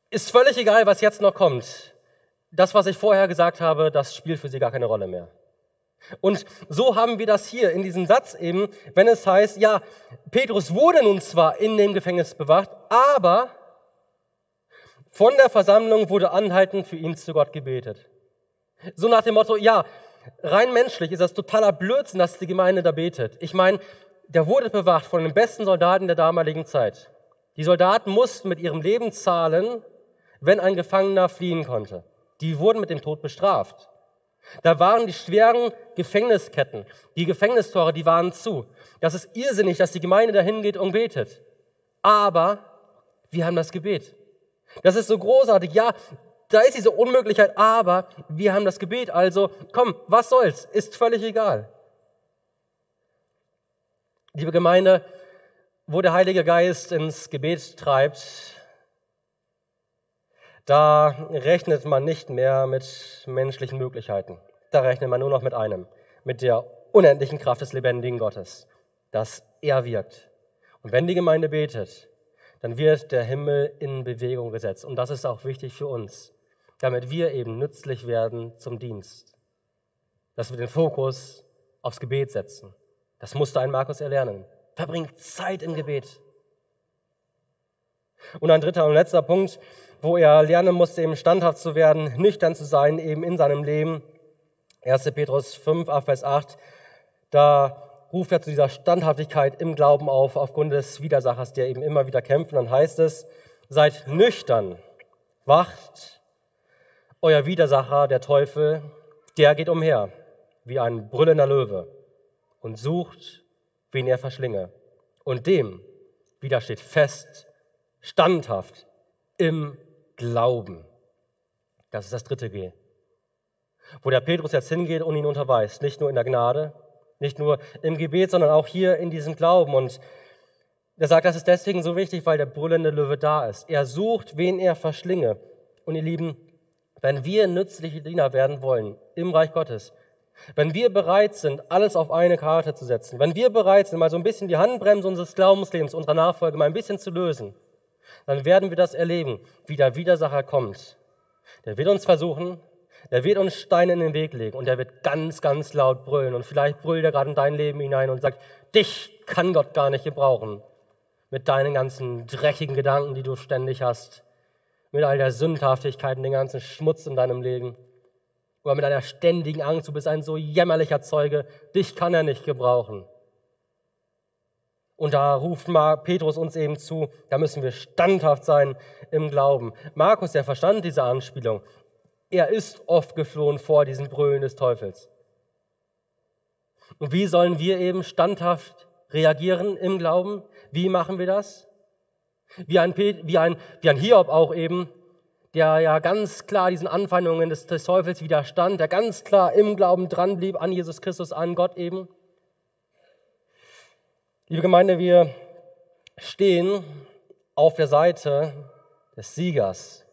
ist völlig egal, was jetzt noch kommt. Das, was ich vorher gesagt habe, das spielt für sie gar keine Rolle mehr. Und so haben wir das hier in diesem Satz eben, wenn es heißt, ja, Petrus wurde nun zwar in dem Gefängnis bewacht, aber von der Versammlung wurde anhaltend für ihn zu Gott gebetet. So nach dem Motto, ja, rein menschlich ist das totaler Blödsinn, dass die Gemeinde da betet. Ich meine, der wurde bewacht von den besten Soldaten der damaligen Zeit. Die Soldaten mussten mit ihrem Leben zahlen, wenn ein Gefangener fliehen konnte. Die wurden mit dem Tod bestraft. Da waren die schweren Gefängnisketten, die Gefängnistore, die waren zu. Das ist irrsinnig, dass die Gemeinde dahin geht und betet. Aber wir haben das Gebet. Das ist so großartig. Ja, da ist diese Unmöglichkeit, aber wir haben das Gebet. Also komm, was soll's? Ist völlig egal. Liebe Gemeinde, wo der Heilige Geist ins Gebet treibt, da rechnet man nicht mehr mit menschlichen Möglichkeiten. Da rechnet man nur noch mit einem, mit der unendlichen Kraft des lebendigen Gottes, dass er wirkt. Und wenn die Gemeinde betet, dann wird der Himmel in Bewegung gesetzt. Und das ist auch wichtig für uns, damit wir eben nützlich werden zum Dienst. Dass wir den Fokus aufs Gebet setzen. Das musste ein Markus erlernen. Verbring Zeit im Gebet. Und ein dritter und letzter Punkt, wo er lernen musste, eben standhaft zu werden, nüchtern zu sein, eben in seinem Leben. 1. Petrus 5, Vers 8, da ruft er zu dieser Standhaftigkeit im Glauben auf, aufgrund des Widersachers, der eben immer wieder kämpft. Und dann heißt es, seid nüchtern, wacht, euer Widersacher, der Teufel, der geht umher wie ein brüllender Löwe und sucht, wen er verschlinge. Und dem widersteht fest, standhaft im Glauben. Das ist das dritte G. Wo der Petrus jetzt hingeht und ihn unterweist, nicht nur in der Gnade, nicht nur im Gebet, sondern auch hier in diesem Glauben. Und er sagt, das ist deswegen so wichtig, weil der brüllende Löwe da ist. Er sucht, wen er verschlinge. Und ihr Lieben, wenn wir nützliche Diener werden wollen im Reich Gottes, wenn wir bereit sind, alles auf eine Karte zu setzen, wenn wir bereit sind, mal so ein bisschen die Handbremse unseres Glaubenslebens, unserer Nachfolge mal ein bisschen zu lösen, dann werden wir das erleben, wie der Widersacher kommt. Der wird uns versuchen, der wird uns Steine in den Weg legen und der wird ganz, ganz laut brüllen. Und vielleicht brüllt er gerade in dein Leben hinein und sagt, dich kann Gott gar nicht gebrauchen. Mit deinen ganzen dreckigen Gedanken, die du ständig hast. Mit all der Sündhaftigkeit und den ganzen Schmutz in deinem Leben. Oder mit einer ständigen Angst, du bist ein so jämmerlicher Zeuge, dich kann er nicht gebrauchen. Und da ruft Petrus uns eben zu, da müssen wir standhaft sein im Glauben. Markus, der verstand diese Anspielung. Er ist oft geflohen vor diesen Brüllen des Teufels. Und wie sollen wir eben standhaft reagieren im Glauben? Wie machen wir das? Wie ein, wie ein, wie ein Hiob auch eben, der ja ganz klar diesen Anfeindungen des, des Teufels widerstand, der ganz klar im Glauben dran blieb an Jesus Christus, an Gott eben. Liebe Gemeinde, wir stehen auf der Seite des Siegers.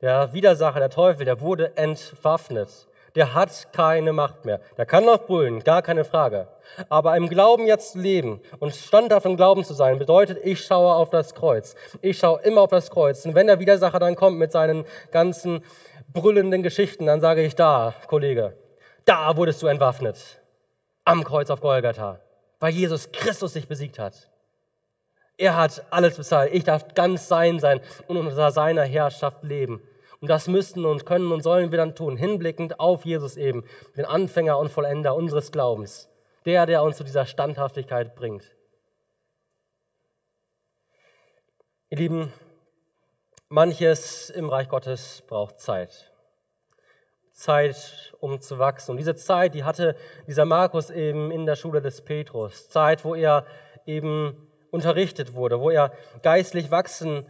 Der Widersacher, der Teufel, der wurde entwaffnet. Der hat keine Macht mehr. Der kann noch brüllen, gar keine Frage. Aber im Glauben jetzt zu leben und standhaft im Glauben zu sein, bedeutet, ich schaue auf das Kreuz. Ich schaue immer auf das Kreuz. Und wenn der Widersacher dann kommt mit seinen ganzen brüllenden Geschichten, dann sage ich da, Kollege, da wurdest du entwaffnet. Am Kreuz auf Golgatha. Weil Jesus Christus dich besiegt hat. Er hat alles bezahlt. Ich darf ganz sein sein und unter seiner Herrschaft leben. Und das müssen und können und sollen wir dann tun, hinblickend auf Jesus eben, den Anfänger und Vollender unseres Glaubens, der, der uns zu dieser Standhaftigkeit bringt. Ihr Lieben, manches im Reich Gottes braucht Zeit. Zeit, um zu wachsen. Und diese Zeit, die hatte dieser Markus eben in der Schule des Petrus. Zeit, wo er eben unterrichtet wurde, wo er geistlich wachsen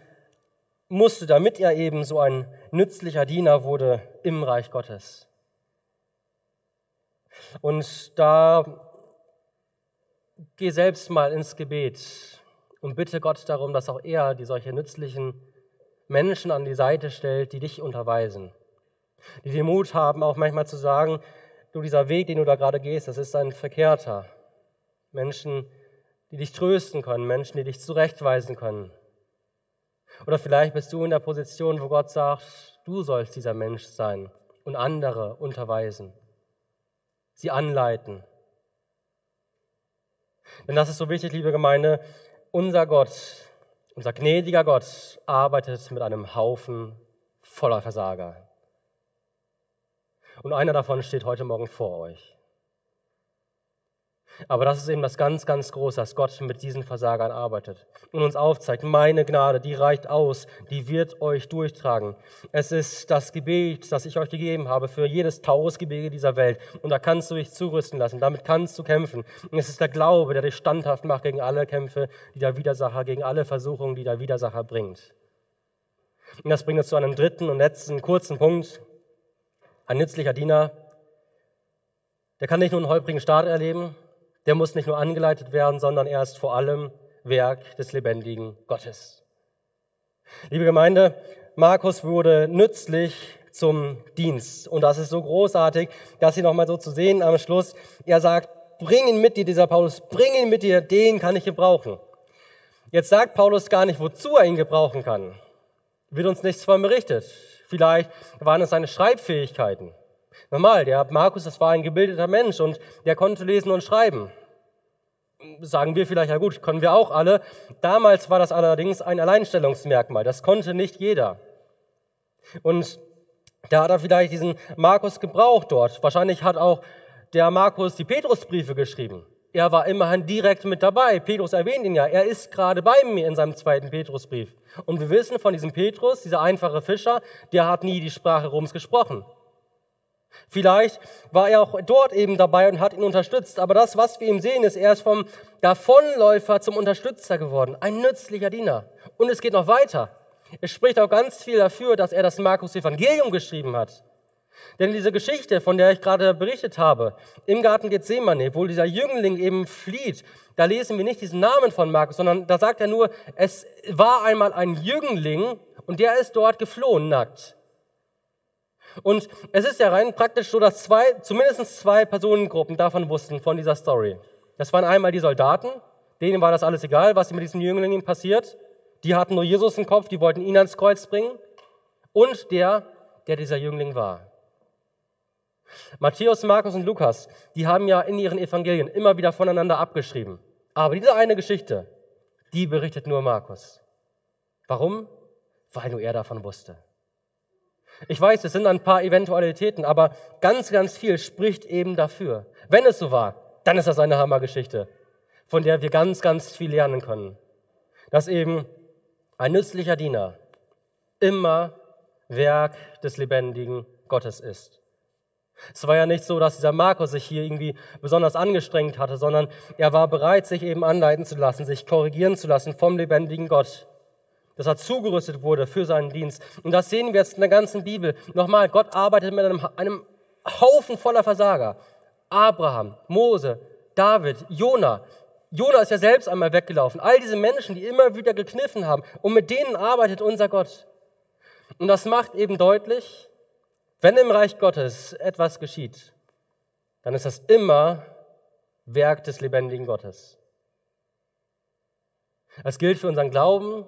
musste, damit er eben so ein nützlicher Diener wurde im Reich Gottes. Und da geh selbst mal ins Gebet und bitte Gott darum, dass auch er die solche nützlichen Menschen an die Seite stellt, die dich unterweisen, die den Mut haben, auch manchmal zu sagen, du, dieser Weg, den du da gerade gehst, das ist ein verkehrter. Menschen, die dich trösten können, Menschen, die dich zurechtweisen können. Oder vielleicht bist du in der Position, wo Gott sagt, du sollst dieser Mensch sein und andere unterweisen, sie anleiten. Denn das ist so wichtig, liebe Gemeinde, unser Gott, unser gnädiger Gott arbeitet mit einem Haufen voller Versager. Und einer davon steht heute Morgen vor euch. Aber das ist eben das ganz, ganz Große, dass Gott mit diesen Versagern arbeitet und uns aufzeigt, meine Gnade, die reicht aus, die wird euch durchtragen. Es ist das Gebet, das ich euch gegeben habe für jedes Taurusgebirge dieser Welt. Und da kannst du dich zurüsten lassen, damit kannst du kämpfen. Und es ist der Glaube, der dich standhaft macht gegen alle Kämpfe, die der Widersacher, gegen alle Versuchungen, die der Widersacher bringt. Und das bringt uns zu einem dritten und letzten kurzen Punkt. Ein nützlicher Diener, der kann nicht nur einen holprigen Start erleben, der muss nicht nur angeleitet werden, sondern er ist vor allem Werk des lebendigen Gottes. Liebe Gemeinde, Markus wurde nützlich zum Dienst. Und das ist so großartig, dass sie nochmal so zu sehen am Schluss, er sagt, bring ihn mit dir, dieser Paulus, bring ihn mit dir, den kann ich gebrauchen. Jetzt sagt Paulus gar nicht, wozu er ihn gebrauchen kann. Wird uns nichts von berichtet. Vielleicht waren es seine Schreibfähigkeiten. Normal, der Markus, das war ein gebildeter Mensch und der konnte lesen und schreiben. sagen wir vielleicht, ja gut, können wir auch alle. Damals war das allerdings ein Alleinstellungsmerkmal. Das konnte nicht jeder. Und da hat er vielleicht diesen Markus gebraucht dort. Wahrscheinlich hat auch der Markus die Petrusbriefe geschrieben. Er war immerhin direkt mit dabei. Petrus erwähnt ihn ja. Er ist gerade bei mir in seinem zweiten Petrusbrief. Und wir wissen von diesem Petrus, dieser einfache Fischer, der hat nie die Sprache Roms gesprochen. Vielleicht war er auch dort eben dabei und hat ihn unterstützt. Aber das, was wir ihm sehen, ist, er ist vom Davonläufer zum Unterstützer geworden. Ein nützlicher Diener. Und es geht noch weiter. Es spricht auch ganz viel dafür, dass er das Markus Evangelium geschrieben hat. Denn diese Geschichte, von der ich gerade berichtet habe, im Garten Gethsemane, wo dieser Jüngling eben flieht, da lesen wir nicht diesen Namen von Markus, sondern da sagt er nur, es war einmal ein Jüngling und der ist dort geflohen nackt. Und es ist ja rein praktisch so, dass zwei, zumindest zwei Personengruppen davon wussten, von dieser Story. Das waren einmal die Soldaten, denen war das alles egal, was mit diesem Jüngling passiert. Die hatten nur Jesus im Kopf, die wollten ihn ans Kreuz bringen. Und der, der dieser Jüngling war. Matthäus, Markus und Lukas, die haben ja in ihren Evangelien immer wieder voneinander abgeschrieben. Aber diese eine Geschichte, die berichtet nur Markus. Warum? Weil nur er davon wusste. Ich weiß, es sind ein paar Eventualitäten, aber ganz, ganz viel spricht eben dafür. Wenn es so war, dann ist das eine Hammergeschichte, von der wir ganz, ganz viel lernen können. Dass eben ein nützlicher Diener immer Werk des lebendigen Gottes ist. Es war ja nicht so, dass dieser Markus sich hier irgendwie besonders angestrengt hatte, sondern er war bereit, sich eben anleiten zu lassen, sich korrigieren zu lassen vom lebendigen Gott dass er zugerüstet wurde für seinen Dienst. Und das sehen wir jetzt in der ganzen Bibel. Nochmal, Gott arbeitet mit einem, einem Haufen voller Versager. Abraham, Mose, David, Jona. Jona ist ja selbst einmal weggelaufen. All diese Menschen, die immer wieder gekniffen haben. Und mit denen arbeitet unser Gott. Und das macht eben deutlich, wenn im Reich Gottes etwas geschieht, dann ist das immer Werk des lebendigen Gottes. Es gilt für unseren Glauben,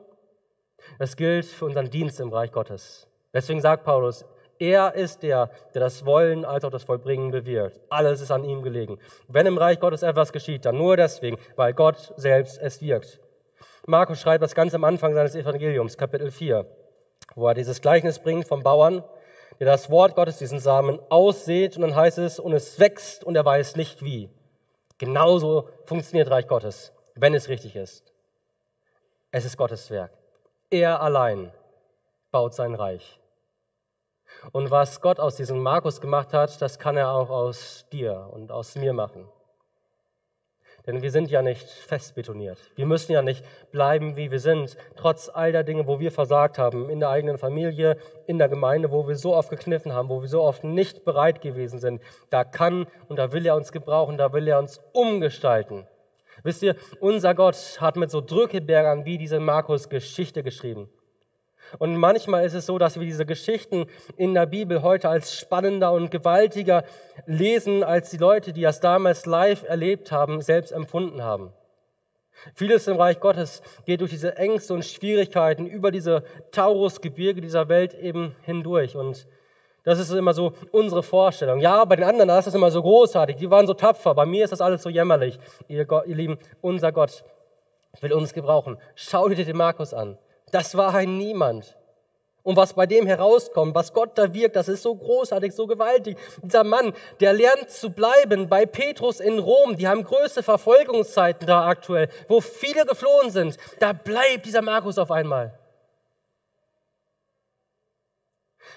das gilt für unseren Dienst im Reich Gottes. Deswegen sagt Paulus, er ist der, der das Wollen als auch das Vollbringen bewirkt. Alles ist an ihm gelegen. Wenn im Reich Gottes etwas geschieht, dann nur deswegen, weil Gott selbst es wirkt. Markus schreibt das ganz am Anfang seines Evangeliums, Kapitel 4, wo er dieses Gleichnis bringt vom Bauern, der das Wort Gottes, diesen Samen, aussät und dann heißt es, und es wächst und er weiß nicht wie. Genauso funktioniert Reich Gottes, wenn es richtig ist. Es ist Gottes Werk. Er allein baut sein Reich. Und was Gott aus diesem Markus gemacht hat, das kann er auch aus dir und aus mir machen. Denn wir sind ja nicht festbetoniert. Wir müssen ja nicht bleiben, wie wir sind, trotz all der Dinge, wo wir versagt haben, in der eigenen Familie, in der Gemeinde, wo wir so oft gekniffen haben, wo wir so oft nicht bereit gewesen sind. Da kann und da will er uns gebrauchen, da will er uns umgestalten. Wisst ihr, unser Gott hat mit so Drückebergern wie diese Markus Geschichte geschrieben. Und manchmal ist es so, dass wir diese Geschichten in der Bibel heute als spannender und gewaltiger lesen, als die Leute, die das damals live erlebt haben, selbst empfunden haben. Vieles im Reich Gottes geht durch diese Ängste und Schwierigkeiten über diese Taurusgebirge dieser Welt eben hindurch. Und das ist immer so unsere Vorstellung. Ja, bei den anderen ist das immer so großartig. Die waren so tapfer. Bei mir ist das alles so jämmerlich. Ihr, Gott, ihr Lieben, unser Gott will uns gebrauchen. Schau dir den Markus an. Das war ein Niemand. Und was bei dem herauskommt, was Gott da wirkt, das ist so großartig, so gewaltig. Dieser Mann, der lernt zu bleiben bei Petrus in Rom. Die haben größte Verfolgungszeiten da aktuell, wo viele geflohen sind. Da bleibt dieser Markus auf einmal.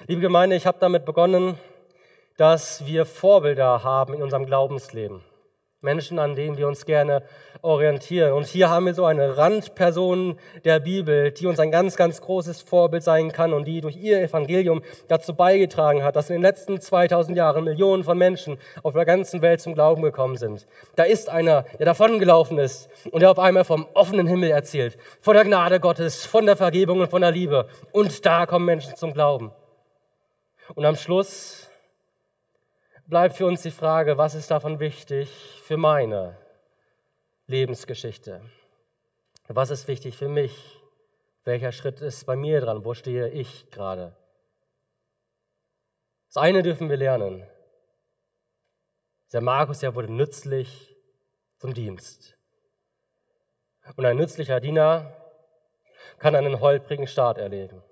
Liebe Gemeinde, ich habe damit begonnen, dass wir Vorbilder haben in unserem Glaubensleben. Menschen, an denen wir uns gerne orientieren. Und hier haben wir so eine Randperson der Bibel, die uns ein ganz, ganz großes Vorbild sein kann und die durch ihr Evangelium dazu beigetragen hat, dass in den letzten 2000 Jahren Millionen von Menschen auf der ganzen Welt zum Glauben gekommen sind. Da ist einer, der davongelaufen ist und der auf einmal vom offenen Himmel erzählt, von der Gnade Gottes, von der Vergebung und von der Liebe. Und da kommen Menschen zum Glauben. Und am Schluss bleibt für uns die Frage, was ist davon wichtig für meine Lebensgeschichte? Was ist wichtig für mich? Welcher Schritt ist bei mir dran? Wo stehe ich gerade? Das eine dürfen wir lernen. Der Markus, der wurde nützlich zum Dienst. Und ein nützlicher Diener kann einen holprigen Staat erleben.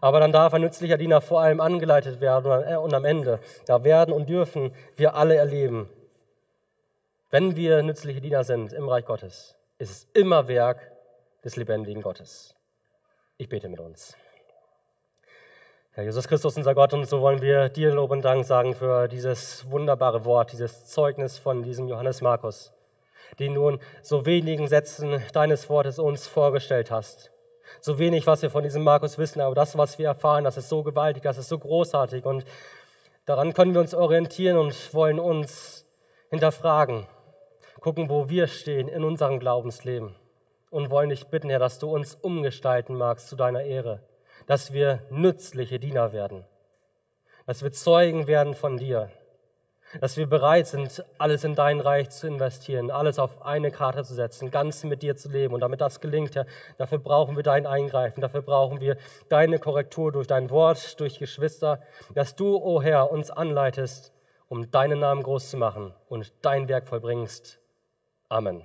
Aber dann darf ein nützlicher Diener vor allem angeleitet werden und am Ende, da werden und dürfen wir alle erleben, wenn wir nützliche Diener sind im Reich Gottes, ist es immer Werk des lebendigen Gottes. Ich bete mit uns. Herr Jesus Christus, unser Gott, und so wollen wir dir Lob und Dank sagen für dieses wunderbare Wort, dieses Zeugnis von diesem Johannes Markus, den du in so wenigen Sätzen deines Wortes uns vorgestellt hast. So wenig, was wir von diesem Markus wissen, aber das, was wir erfahren, das ist so gewaltig, das ist so großartig und daran können wir uns orientieren und wollen uns hinterfragen, gucken, wo wir stehen in unserem Glaubensleben und wollen dich bitten, Herr, dass du uns umgestalten magst zu deiner Ehre dass wir nützliche Diener werden, dass wir Zeugen werden von dir, dass wir bereit sind, alles in dein Reich zu investieren, alles auf eine Karte zu setzen, ganz mit dir zu leben. Und damit das gelingt, Herr, dafür brauchen wir dein Eingreifen, dafür brauchen wir deine Korrektur durch dein Wort, durch Geschwister, dass du, o oh Herr, uns anleitest, um deinen Namen groß zu machen und dein Werk vollbringst. Amen.